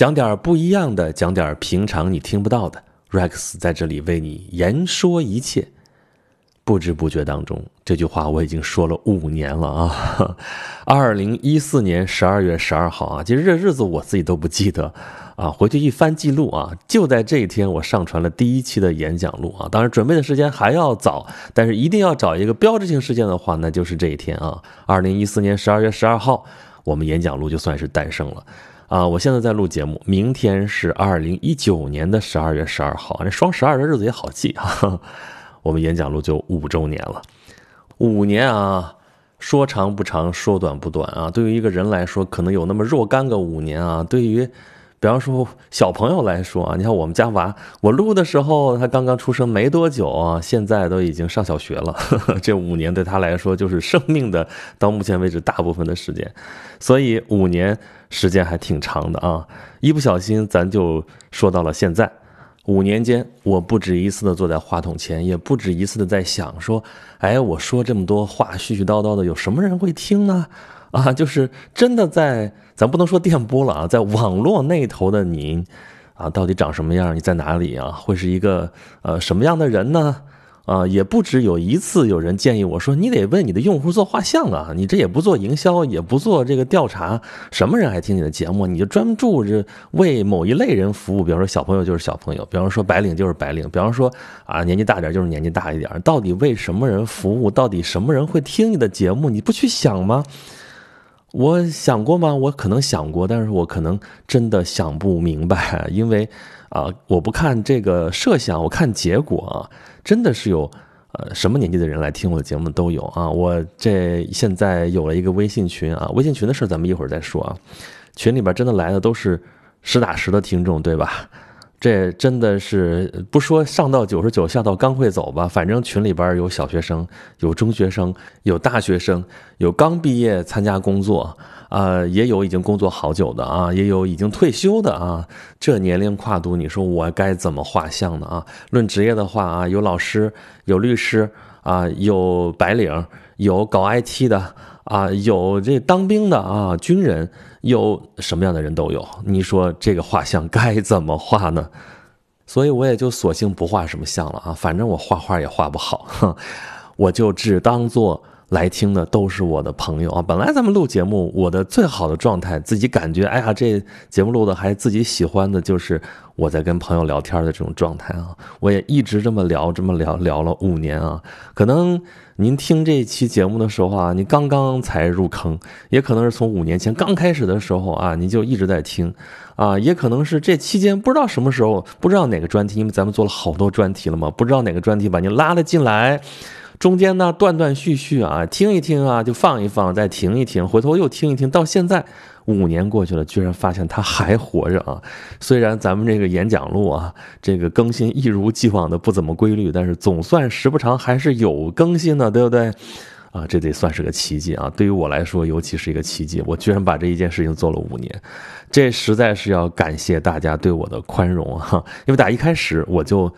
讲点不一样的，讲点平常你听不到的。Rex 在这里为你言说一切。不知不觉当中，这句话我已经说了五年了啊！二零一四年十二月十二号啊，其实这日子我自己都不记得啊。回去一翻记录啊，就在这一天我上传了第一期的演讲录啊。当然准备的时间还要早，但是一定要找一个标志性事件的话，那就是这一天啊。二零一四年十二月十二号，我们演讲录就算是诞生了啊。我现在在录节目，明天是二零一九年的十二月十二号，这双十二的日子也好记啊。我们演讲录就五周年了，五年啊，说长不长，说短不短啊。对于一个人来说，可能有那么若干个五年啊。对于，比方说小朋友来说啊，你看我们家娃，我录的时候他刚刚出生没多久啊，现在都已经上小学了。这五年对他来说就是生命的到目前为止大部分的时间，所以五年时间还挺长的啊。一不小心咱就说到了现在。五年间，我不止一次的坐在话筒前，也不止一次的在想说，哎，我说这么多话絮絮叨叨的，有什么人会听呢？啊，就是真的在，咱不能说电波了啊，在网络那头的您，啊，到底长什么样？你在哪里啊？会是一个呃什么样的人呢？啊，也不止有一次有人建议我说，你得为你的用户做画像啊，你这也不做营销，也不做这个调查，什么人爱听你的节目？你就专注着为某一类人服务，比方说小朋友就是小朋友，比方说白领就是白领，比方说啊年纪大点就是年纪大一点，到底为什么人服务？到底什么人会听你的节目？你不去想吗？我想过吗？我可能想过，但是我可能真的想不明白，因为啊，我不看这个设想，我看结果啊。真的是有，呃，什么年纪的人来听我的节目都有啊！我这现在有了一个微信群啊，微信群的事咱们一会儿再说啊。群里边真的来的都是实打实的听众，对吧？这真的是不说上到九十九，下到刚会走吧。反正群里边有小学生，有中学生，有大学生，有刚毕业参加工作，啊，也有已经工作好久的啊，也有已经退休的啊。这年龄跨度，你说我该怎么画像呢啊？论职业的话啊，有老师，有律师啊，有白领，有搞 IT 的啊，有这当兵的啊，军人。有什么样的人都有，你说这个画像该怎么画呢？所以我也就索性不画什么像了啊，反正我画画也画不好，哼，我就只当做来听的都是我的朋友啊。本来咱们录节目，我的最好的状态，自己感觉，哎呀，这节目录的还自己喜欢的，就是我在跟朋友聊天的这种状态啊。我也一直这么聊，这么聊聊了五年啊，可能。您听这期节目的时候啊，你刚刚才入坑，也可能是从五年前刚开始的时候啊，你就一直在听，啊，也可能是这期间不知道什么时候，不知道哪个专题，因为咱们做了好多专题了嘛，不知道哪个专题把您拉了进来，中间呢断断续续啊，听一听啊，就放一放，再停一停，回头又听一听，到现在。五年过去了，居然发现他还活着啊！虽然咱们这个演讲录啊，这个更新一如既往的不怎么规律，但是总算时不常还是有更新的，对不对？啊，这得算是个奇迹啊！对于我来说，尤其是一个奇迹，我居然把这一件事情做了五年，这实在是要感谢大家对我的宽容哈！因为打一开始我就。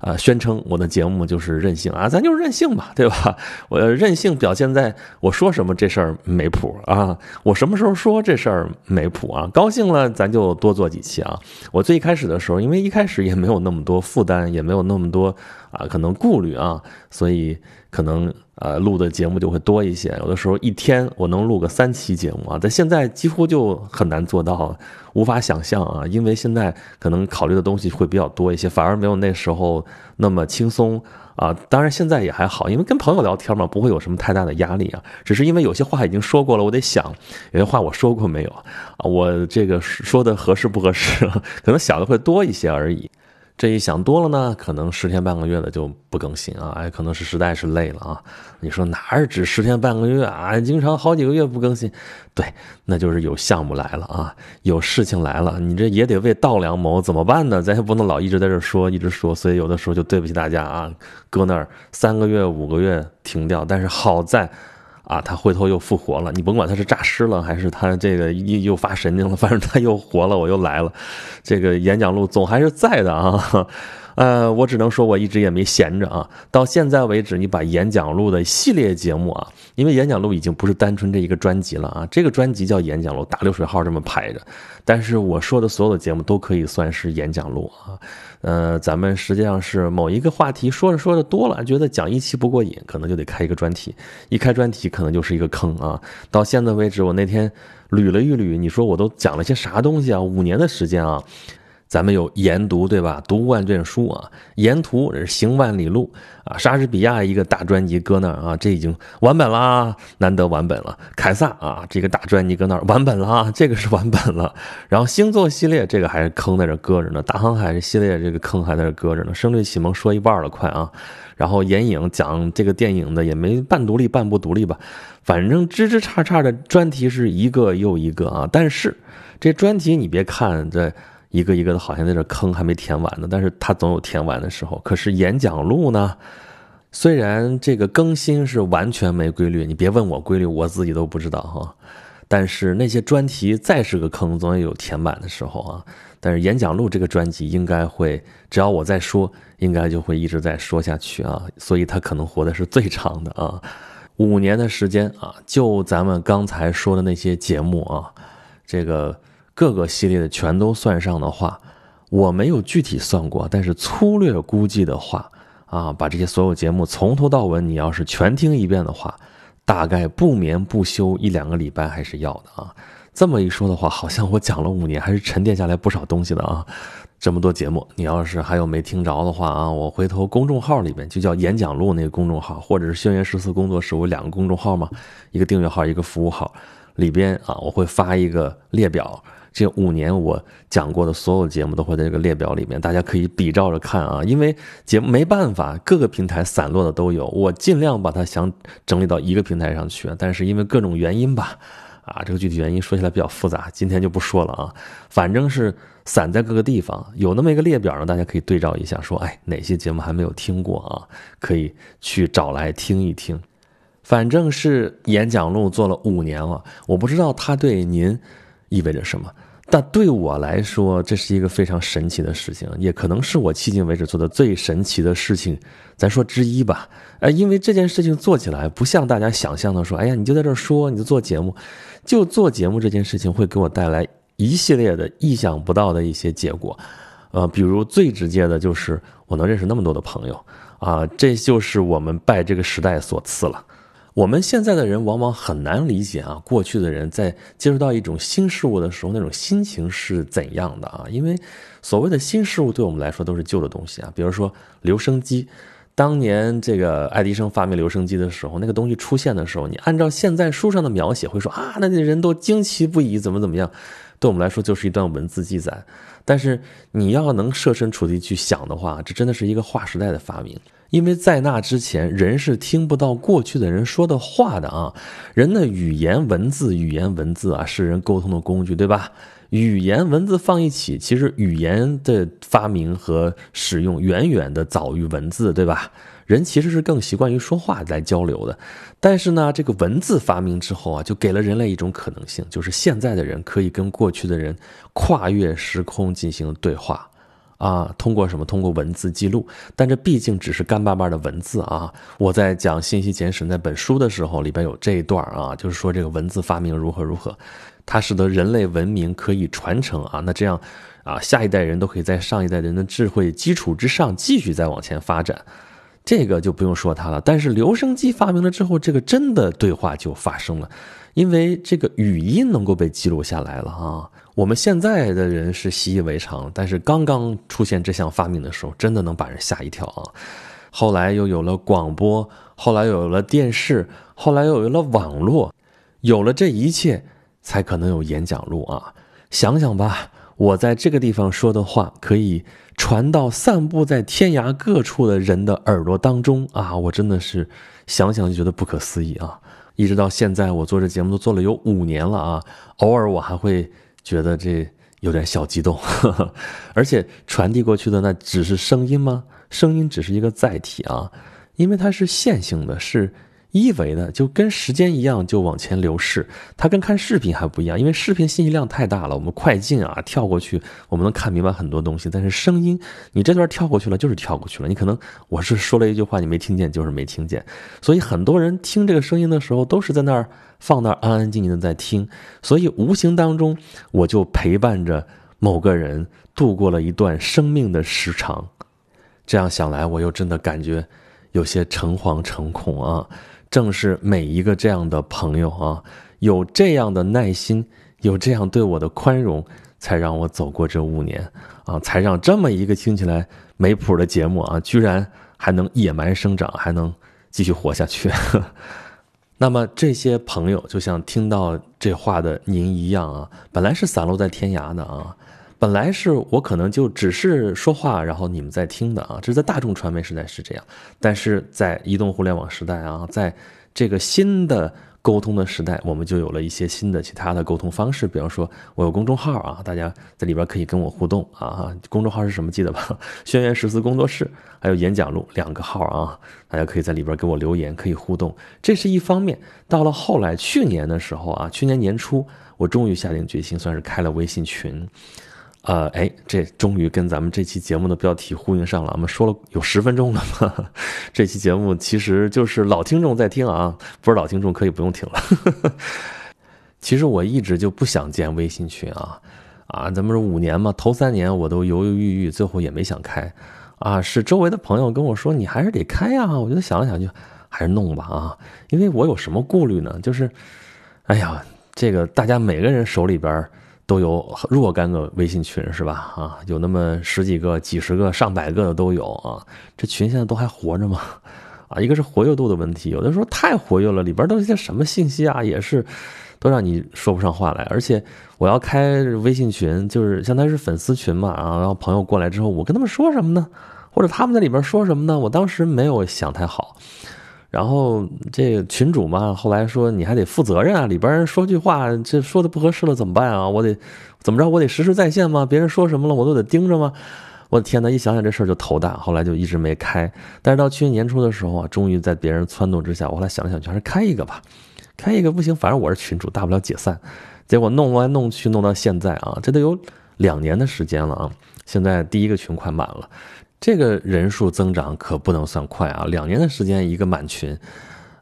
啊，宣称我的节目就是任性啊，咱就是任性吧，对吧？我任性表现在我说什么这事儿没谱啊，我什么时候说这事儿没谱啊？高兴了咱就多做几期啊。我最开始的时候，因为一开始也没有那么多负担，也没有那么多啊可能顾虑啊，所以可能。呃，录的节目就会多一些，有的时候一天我能录个三期节目啊，在现在几乎就很难做到，无法想象啊，因为现在可能考虑的东西会比较多一些，反而没有那时候那么轻松啊。当然现在也还好，因为跟朋友聊天嘛，不会有什么太大的压力啊，只是因为有些话已经说过了，我得想有些话我说过没有啊，我这个说的合适不合适，可能想的会多一些而已。这一想多了呢，可能十天半个月的就不更新啊，哎，可能是实在是累了啊。你说哪儿只十天半个月啊？经常好几个月不更新，对，那就是有项目来了啊，有事情来了，你这也得为稻粱谋，怎么办呢？咱也不能老一直在这说，一直说，所以有的时候就对不起大家啊，搁那儿三个月五个月停掉，但是好在。啊，他回头又复活了，你甭管他是诈尸了，还是他这个又又发神经了，反正他又活了，我又来了，这个演讲录总还是在的啊。呃，我只能说我一直也没闲着啊。到现在为止，你把演讲录的系列节目啊，因为演讲录已经不是单纯这一个专辑了啊，这个专辑叫演讲录，大流水号这么排着。但是我说的所有的节目都可以算是演讲录啊。呃，咱们实际上是某一个话题说着说着多了，觉得讲一期不过瘾，可能就得开一个专题。一开专题，可能就是一个坑啊。到现在为止，我那天捋了一捋，你说我都讲了些啥东西啊？五年的时间啊。咱们有研读，对吧？读万卷书啊，沿途行万里路啊。莎士比亚一个大专辑搁那儿啊，这已经完本了，难得完本了。凯撒啊，这个大专辑搁那儿完本了，这个是完本了。然后星座系列这个还是坑在这搁着呢，大航海系列这个坑还在这搁着呢。声律启蒙说一半了，快啊！然后眼影讲这个电影的也没半独立半不独立吧，反正支支叉叉的专题是一个又一个啊。但是这专题你别看这。一个一个的，好像在这坑还没填完呢，但是它总有填完的时候。可是演讲录呢，虽然这个更新是完全没规律，你别问我规律，我自己都不知道哈。但是那些专题再是个坑，总有填满的时候啊。但是演讲录这个专辑应该会，只要我在说，应该就会一直在说下去啊。所以它可能活的是最长的啊，五年的时间啊，就咱们刚才说的那些节目啊，这个。各个系列的全都算上的话，我没有具体算过，但是粗略估计的话，啊，把这些所有节目从头到尾，你要是全听一遍的话，大概不眠不休一两个礼拜还是要的啊。这么一说的话，好像我讲了五年，还是沉淀下来不少东西的啊。这么多节目，你要是还有没听着的话啊，我回头公众号里面就叫演讲录那个公众号，或者是轩辕十四工作室，我两个公众号嘛，一个订阅号，一个服务号，里边啊，我会发一个列表。这五年我讲过的所有节目都会在这个列表里面，大家可以比照着看啊。因为节目没办法，各个平台散落的都有，我尽量把它想整理到一个平台上去。但是因为各种原因吧，啊，这个具体原因说起来比较复杂，今天就不说了啊。反正是散在各个地方，有那么一个列表呢，大家可以对照一下，说哎哪些节目还没有听过啊，可以去找来听一听。反正是演讲录做了五年了，我不知道他对您意味着什么。但对我来说，这是一个非常神奇的事情，也可能是我迄今为止做的最神奇的事情，咱说之一吧。呃，因为这件事情做起来不像大家想象的说，哎呀，你就在这儿说，你就做节目，就做节目这件事情会给我带来一系列的意想不到的一些结果。呃，比如最直接的就是我能认识那么多的朋友啊，这就是我们拜这个时代所赐了。我们现在的人往往很难理解啊，过去的人在接触到一种新事物的时候，那种心情是怎样的啊？因为所谓的新事物对我们来说都是旧的东西啊。比如说留声机，当年这个爱迪生发明留声机的时候，那个东西出现的时候，你按照现在书上的描写会说啊，那那人都惊奇不已，怎么怎么样？对我们来说就是一段文字记载。但是你要能设身处地去想的话，这真的是一个划时代的发明。因为在那之前，人是听不到过去的人说的话的啊。人的语言文字，语言文字啊，是人沟通的工具，对吧？语言文字放一起，其实语言的发明和使用远远的早于文字，对吧？人其实是更习惯于说话来交流的。但是呢，这个文字发明之后啊，就给了人类一种可能性，就是现在的人可以跟过去的人跨越时空进行对话。啊，通过什么？通过文字记录，但这毕竟只是干巴巴的文字啊！我在讲《信息简史》那本书的时候，里边有这一段啊，就是说这个文字发明如何如何，它使得人类文明可以传承啊。那这样啊，下一代人都可以在上一代人的智慧基础之上继续再往前发展，这个就不用说它了。但是留声机发明了之后，这个真的对话就发生了，因为这个语音能够被记录下来了啊。我们现在的人是习以为常，但是刚刚出现这项发明的时候，真的能把人吓一跳啊！后来又有了广播，后来又有了电视，后来又有了网络，有了这一切，才可能有演讲录啊！想想吧，我在这个地方说的话，可以传到散布在天涯各处的人的耳朵当中啊！我真的是想想就觉得不可思议啊！一直到现在，我做这节目都做了有五年了啊！偶尔我还会。觉得这有点小激动，而且传递过去的那只是声音吗？声音只是一个载体啊，因为它是线性的，是一维的，就跟时间一样就往前流逝。它跟看视频还不一样，因为视频信息量太大了，我们快进啊跳过去，我们能看明白很多东西。但是声音，你这段跳过去了就是跳过去了，你可能我是说了一句话你没听见，就是没听见。所以很多人听这个声音的时候都是在那儿放那儿安安静静的在听，所以无形当中我就陪伴着某个人度过了一段生命的时长。这样想来，我又真的感觉有些诚惶诚恐啊！正是每一个这样的朋友啊，有这样的耐心，有这样对我的宽容，才让我走过这五年啊，才让这么一个听起来没谱的节目啊，居然还能野蛮生长，还能继续活下去。那么这些朋友，就像听到这话的您一样啊，本来是散落在天涯的啊。本来是我可能就只是说话，然后你们在听的啊，这是在大众传媒时代是这样，但是在移动互联网时代啊，在这个新的沟通的时代，我们就有了一些新的其他的沟通方式，比方说我有公众号啊，大家在里边可以跟我互动啊，公众号是什么记得吧？轩辕十四工作室还有演讲录两个号啊，大家可以在里边给我留言，可以互动，这是一方面。到了后来去年的时候啊，去年年初我终于下定决心，算是开了微信群。呃，哎，这终于跟咱们这期节目的标题呼应上了。我们说了有十分钟了嘛？这期节目其实就是老听众在听啊，不是老听众可以不用听了。其实我一直就不想建微信群啊，啊，咱们是五年嘛，头三年我都犹犹豫豫，最后也没想开。啊，是周围的朋友跟我说，你还是得开呀。我觉得想了想，就还是弄吧啊，因为我有什么顾虑呢？就是，哎呀，这个大家每个人手里边。都有若干个微信群是吧？啊，有那么十几个、几十个、上百个的都有啊。这群现在都还活着吗？啊，一个是活跃度的问题，有的时候太活跃了，里边都是些什么信息啊，也是都让你说不上话来。而且我要开微信群，就是相当于是粉丝群嘛，然后朋友过来之后，我跟他们说什么呢？或者他们在里边说什么呢？我当时没有想太好。然后这个群主嘛，后来说你还得负责任啊，里边人说句话，这说的不合适了怎么办啊？我得怎么着？我得实时在线吗？别人说什么了，我都得盯着吗？我的天哪！一想想这事儿就头大，后来就一直没开。但是到去年年初的时候啊，终于在别人撺掇之下，我后来想想，就还是开一个吧。开一个不行，反正我是群主，大不了解散。结果弄来弄去，弄到现在啊，这都有两年的时间了啊。现在第一个群快满了。这个人数增长可不能算快啊！两年的时间一个满群，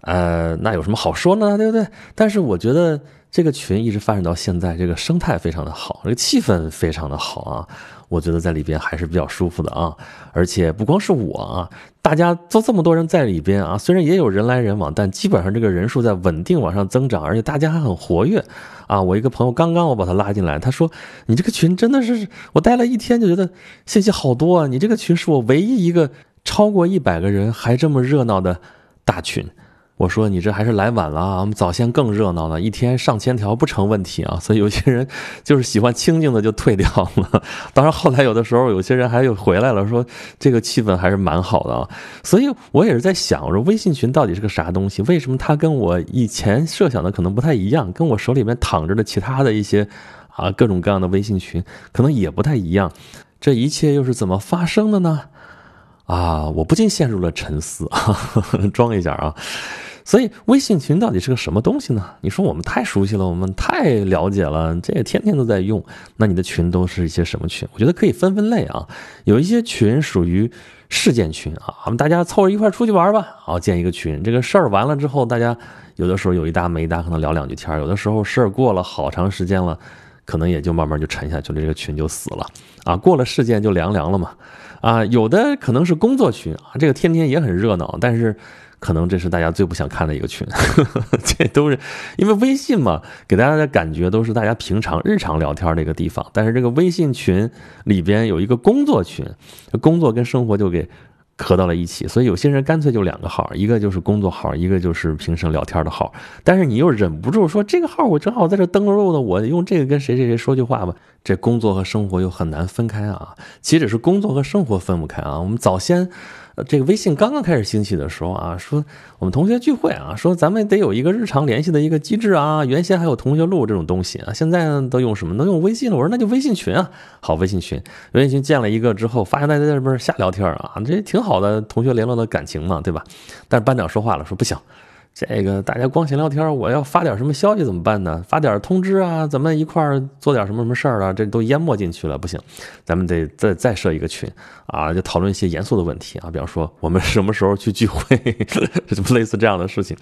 呃，那有什么好说呢？对不对？但是我觉得这个群一直发展到现在，这个生态非常的好，这个气氛非常的好啊。我觉得在里边还是比较舒服的啊，而且不光是我啊，大家都这么多人在里边啊，虽然也有人来人往，但基本上这个人数在稳定往上增长，而且大家还很活跃啊。我一个朋友刚刚我把他拉进来，他说：“你这个群真的是，我待了一天就觉得信息好多啊，你这个群是我唯一一个超过一百个人还这么热闹的大群。”我说你这还是来晚了啊！我们早先更热闹了，一天上千条不成问题啊。所以有些人就是喜欢清静的就退掉了。当然后来有的时候有些人还又回来了，说这个气氛还是蛮好的啊。所以我也是在想，我说微信群到底是个啥东西？为什么它跟我以前设想的可能不太一样？跟我手里面躺着的其他的一些啊各种各样的微信群可能也不太一样。这一切又是怎么发生的呢？啊，我不禁陷入了沉思，装一下啊。所以微信群到底是个什么东西呢？你说我们太熟悉了，我们太了解了，这也天天都在用。那你的群都是一些什么群？我觉得可以分分类啊。有一些群属于事件群啊，我们大家凑着一块出去玩吧，好建一个群。这个事儿完了之后，大家有的时候有一搭没一搭，可能聊两句天有的时候事儿过了好长时间了，可能也就慢慢就沉下去了，这个群就死了啊。过了事件就凉凉了嘛。啊，有的可能是工作群啊，这个天天也很热闹，但是。可能这是大家最不想看的一个群，这都是因为微信嘛，给大家的感觉都是大家平常日常聊天的一个地方。但是这个微信群里边有一个工作群，工作跟生活就给合到了一起，所以有些人干脆就两个号，一个就是工作号，一个就是平时聊天的号。但是你又忍不住说这个号我正好在这登录呢，我用这个跟谁谁谁说句话吧。这工作和生活又很难分开啊，岂止是工作和生活分不开啊？我们早先。这个微信刚刚开始兴起的时候啊，说我们同学聚会啊，说咱们得有一个日常联系的一个机制啊。原先还有同学录这种东西啊，现在都用什么？能用微信了。我说那就微信群啊，好，微信群，微信群建了一个之后，发现大家在这边瞎聊天啊，这挺好的，同学联络的感情嘛，对吧？但是班长说话了，说不行，这个大家光闲聊天，我要发点什么消息怎么办呢？发点通知啊，咱们一块儿做点什么什么事儿啊？这都淹没进去了，不行，咱们得再再设一个群啊，就讨论一些严肃的问题啊，比方说我们什么时候去聚会，什么类似这样的事情。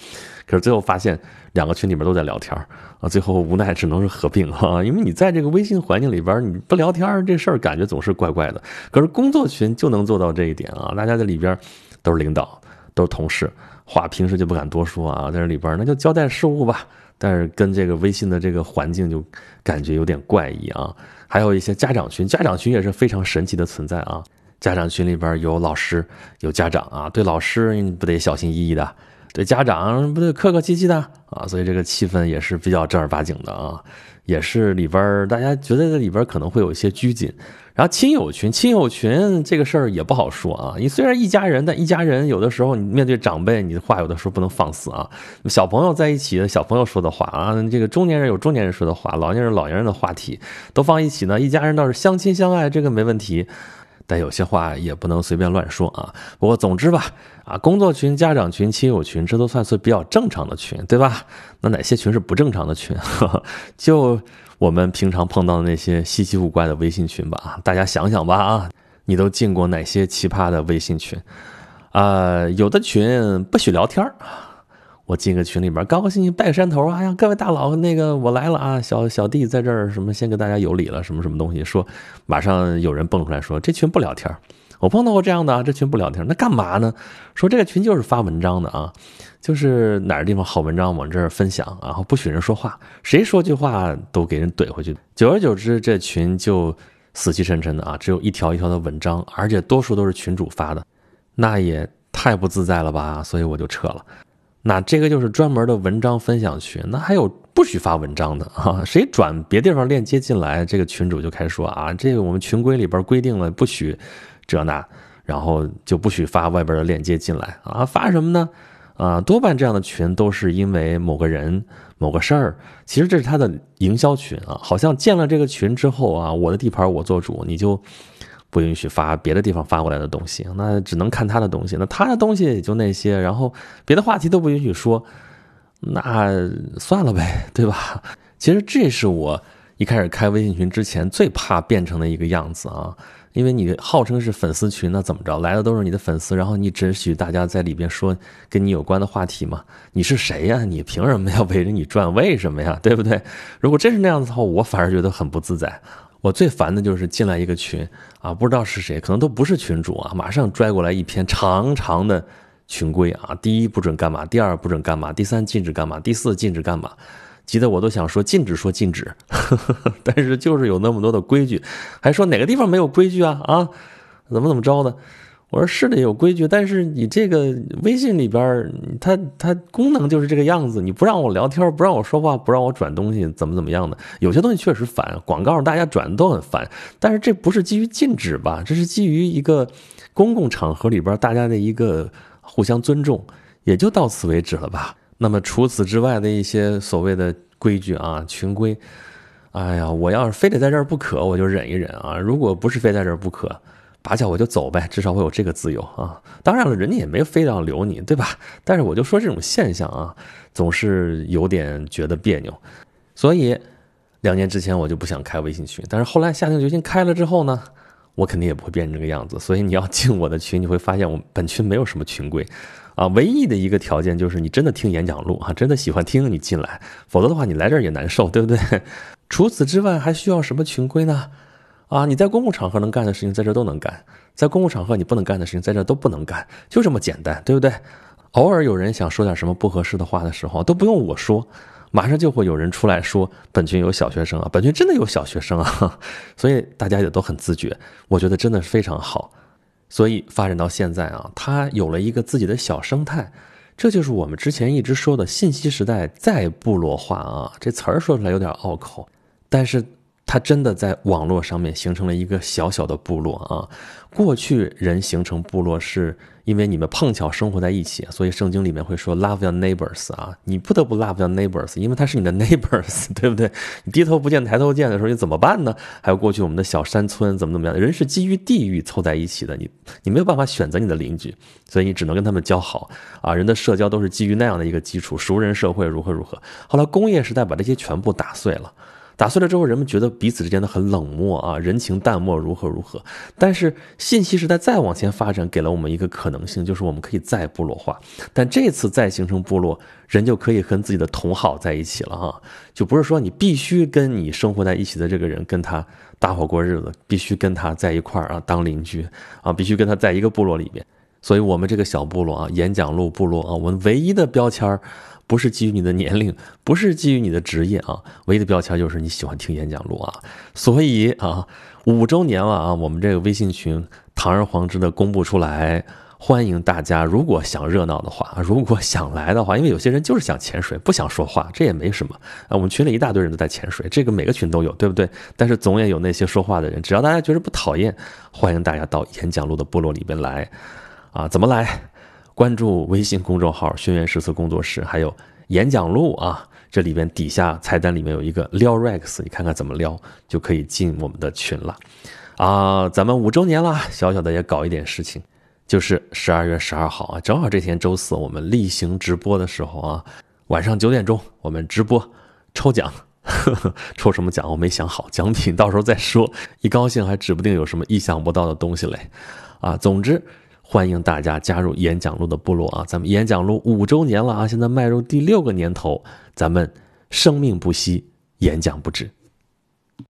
可是最后发现两个群里边都在聊天啊，最后无奈只能是合并啊，因为你在这个微信环境里边你不聊天，这事儿感觉总是怪怪的。可是工作群就能做到这一点啊，大家在里边都是领导，都是同事。话平时就不敢多说啊，在这里边那就交代事务吧。但是跟这个微信的这个环境就感觉有点怪异啊。还有一些家长群，家长群也是非常神奇的存在啊。家长群里边有老师，有家长啊，对老师你不得小心翼翼的，对家长不得客客气气的啊。所以这个气氛也是比较正儿八经的啊。也是里边大家觉得这里边可能会有一些拘谨。然后亲友群，亲友群这个事儿也不好说啊。你虽然一家人，但一家人有的时候你面对长辈，你的话有的时候不能放肆啊。小朋友在一起，小朋友说的话啊，这个中年人有中年人说的话，老年人老年人的话题都放一起呢。一家人倒是相亲相爱，这个没问题。但有些话也不能随便乱说啊。不过总之吧，啊，工作群、家长群、亲友群，这都算是比较正常的群，对吧？那哪些群是不正常的群？就。我们平常碰到的那些稀奇古怪的微信群吧，大家想想吧啊，你都进过哪些奇葩的微信群？啊，有的群不许聊天我进个群里边，高高兴兴拜个山头，哎呀，各位大佬，那个我来了啊，小小弟在这儿，什么先跟大家有礼了，什么什么东西，说马上有人蹦出来说这群不聊天儿我碰到过这样的啊，这群不聊天，那干嘛呢？说这个群就是发文章的啊，就是哪儿地方好文章往这儿分享，然后不许人说话，谁说句话都给人怼回去。久而久之，这群就死气沉沉的啊，只有一条一条的文章，而且多数都是群主发的，那也太不自在了吧？所以我就撤了。那这个就是专门的文章分享群，那还有不许发文章的啊？谁转别地方链接进来，这个群主就开始说啊，这个我们群规里边规定了不许。这那，然后就不许发外边的链接进来啊！发什么呢？啊，多半这样的群都是因为某个人、某个事儿，其实这是他的营销群啊。好像建了这个群之后啊，我的地盘我做主，你就不允许发别的地方发过来的东西，那只能看他的东西。那他的东西也就那些，然后别的话题都不允许说，那算了呗，对吧？其实这是我一开始开微信群之前最怕变成的一个样子啊。因为你号称是粉丝群，那怎么着来的都是你的粉丝，然后你只许大家在里边说跟你有关的话题吗？你是谁呀？你凭什么要围着你转？为什么呀？对不对？如果真是那样子的话，我反而觉得很不自在。我最烦的就是进来一个群啊，不知道是谁，可能都不是群主啊，马上拽过来一篇长长的群规啊，第一不准干嘛，第二不准干嘛，第三禁止干嘛，第四禁止干嘛。急得我都想说禁止说禁止呵呵，但是就是有那么多的规矩，还说哪个地方没有规矩啊啊？怎么怎么着的？我说是的有规矩，但是你这个微信里边，它它功能就是这个样子，你不让我聊天，不让我说话，不让我转东西，怎么怎么样的？有些东西确实烦，广告大家转都很烦，但是这不是基于禁止吧？这是基于一个公共场合里边大家的一个互相尊重，也就到此为止了吧。那么除此之外的一些所谓的规矩啊、群规，哎呀，我要是非得在这儿不可，我就忍一忍啊。如果不是非在这儿不可，拔脚我就走呗，至少我有这个自由啊。当然了，人家也没非要留你，对吧？但是我就说这种现象啊，总是有点觉得别扭。所以两年之前我就不想开微信群，但是后来下定决心开了之后呢，我肯定也不会变成这个样子。所以你要进我的群，你会发现我本群没有什么群规。啊，唯一的一个条件就是你真的听演讲录啊，真的喜欢听你进来，否则的话你来这儿也难受，对不对？除此之外还需要什么群规呢？啊，你在公共场合能干的事情在这都能干，在公共场合你不能干的事情在这都不能干，就这么简单，对不对？偶尔有人想说点什么不合适的话的时候，都不用我说，马上就会有人出来说本群有小学生啊，本群真的有小学生啊，所以大家也都很自觉，我觉得真的是非常好。所以发展到现在啊，它有了一个自己的小生态，这就是我们之前一直说的信息时代再部落化啊。这词儿说出来有点拗口，但是他真的在网络上面形成了一个小小的部落啊。过去人形成部落是因为你们碰巧生活在一起，所以圣经里面会说 love your neighbors 啊，你不得不 love your neighbors，因为他是你的 neighbors，对不对？你低头不见抬头见的时候，你怎么办呢？还有过去我们的小山村怎么怎么样，人是基于地域凑在一起的，你你没有办法选择你的邻居，所以你只能跟他们交好啊。人的社交都是基于那样的一个基础，熟人社会如何如何。后来工业时代把这些全部打碎了。打碎了之后，人们觉得彼此之间的很冷漠啊，人情淡漠，如何如何。但是信息时代再往前发展，给了我们一个可能性，就是我们可以再部落化。但这次再形成部落，人就可以跟自己的同好在一起了哈，就不是说你必须跟你生活在一起的这个人跟他搭伙过日子，必须跟他在一块儿啊当邻居啊，必须跟他在一个部落里面。所以，我们这个小部落啊，演讲录部落啊，我们唯一的标签儿。不是基于你的年龄，不是基于你的职业啊，唯一的标签就是你喜欢听演讲录啊。所以啊，五周年了啊，我们这个微信群堂而皇之的公布出来，欢迎大家。如果想热闹的话，如果想来的话，因为有些人就是想潜水，不想说话，这也没什么啊。我们群里一大堆人都在潜水，这个每个群都有，对不对？但是总也有那些说话的人，只要大家觉得不讨厌，欢迎大家到演讲录的部落里边来啊。怎么来？关注微信公众号“轩辕诗词工作室”，还有演讲录啊，这里边底下菜单里面有一个撩 Rex，你看看怎么撩，就可以进我们的群了。啊，咱们五周年了，小小的也搞一点事情，就是十二月十二号啊，正好这天周四，我们例行直播的时候啊，晚上九点钟我们直播抽奖，呵 呵抽什么奖我没想好，奖品到时候再说，一高兴还指不定有什么意想不到的东西嘞。啊，总之。欢迎大家加入演讲录的部落啊！咱们演讲录五周年了啊，现在迈入第六个年头，咱们生命不息，演讲不止。